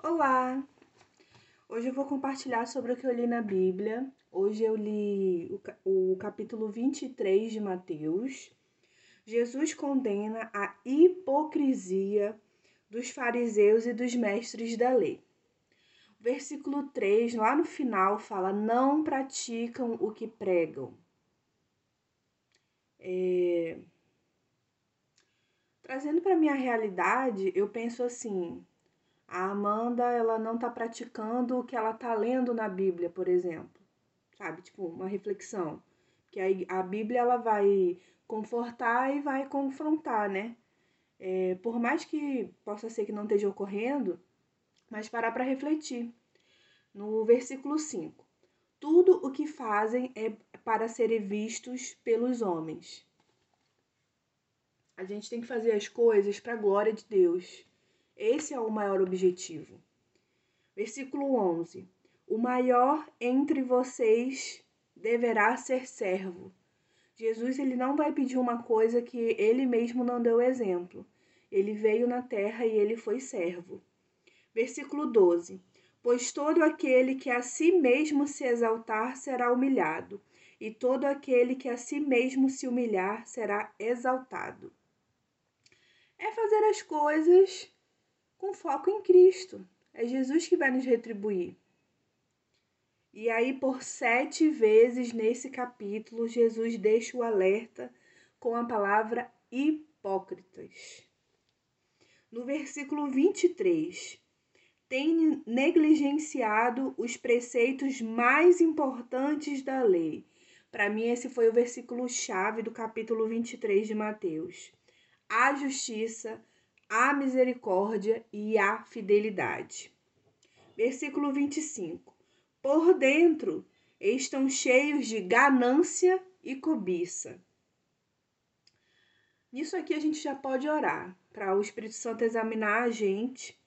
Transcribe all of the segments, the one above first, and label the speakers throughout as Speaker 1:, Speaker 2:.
Speaker 1: Olá! Hoje eu vou compartilhar sobre o que eu li na Bíblia. Hoje eu li o, capítulo 23 de Mateus. Jesus condena a hipocrisia dos fariseus e dos mestres da lei. O versículo 3, lá no final, fala: Não praticam o que pregam. É... Trazendo para minha realidade, eu penso assim: a Amanda, ela não está praticando o que ela está lendo na Bíblia, por exemplo. Sabe? Tipo, uma reflexão. Que aí a Bíblia, ela vai confortar e vai confrontar, né? É, por mais que possa ser que não esteja ocorrendo, mas parar para refletir. No versículo 5. Tudo o que fazem é para serem vistos pelos homens. A gente tem que fazer as coisas para a glória de Deus esse é o maior objetivo. Versículo 11: O maior entre vocês deverá ser servo. Jesus ele não vai pedir uma coisa que ele mesmo não deu exemplo. Ele veio na terra e ele foi servo. Versículo 12: Pois todo aquele que a si mesmo se exaltar será humilhado, e todo aquele que a si mesmo se humilhar será exaltado. É fazer as coisas com foco em Cristo. É Jesus que vai nos retribuir. E aí, por sete vezes nesse capítulo, Jesus deixa o alerta com a palavra hipócritas. No versículo 23, tem negligenciado os preceitos mais importantes da lei. Para mim, esse foi o versículo chave do capítulo 23 de Mateus. A justiça, a misericórdia e a fidelidade. Versículo 25. Por dentro estão cheios de ganância e cobiça. Nisso aqui a gente já pode orar para o Espírito Santo examinar a gente,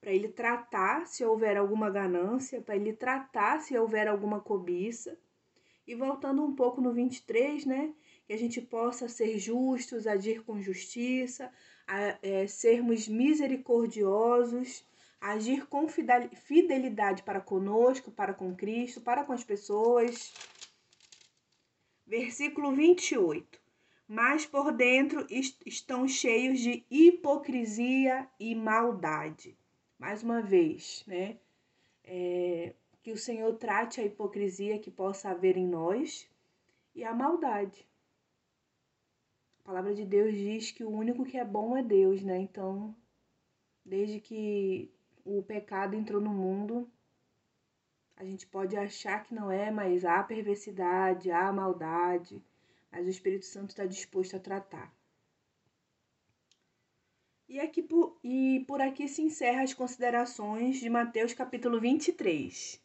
Speaker 1: para ele tratar se houver alguma ganância, para ele tratar se houver alguma cobiça. E voltando um pouco no 23, né? Que a gente possa ser justos, agir com justiça, a, é, sermos misericordiosos, agir com fidelidade para conosco, para com Cristo, para com as pessoas. Versículo 28. Mas por dentro estão cheios de hipocrisia e maldade. Mais uma vez, né? É, que o Senhor trate a hipocrisia que possa haver em nós e a maldade. A palavra de Deus diz que o único que é bom é Deus, né? Então, desde que o pecado entrou no mundo, a gente pode achar que não é, mas há perversidade, há maldade, mas o Espírito Santo está disposto a tratar. E, aqui por, e por aqui se encerra as considerações de Mateus capítulo 23.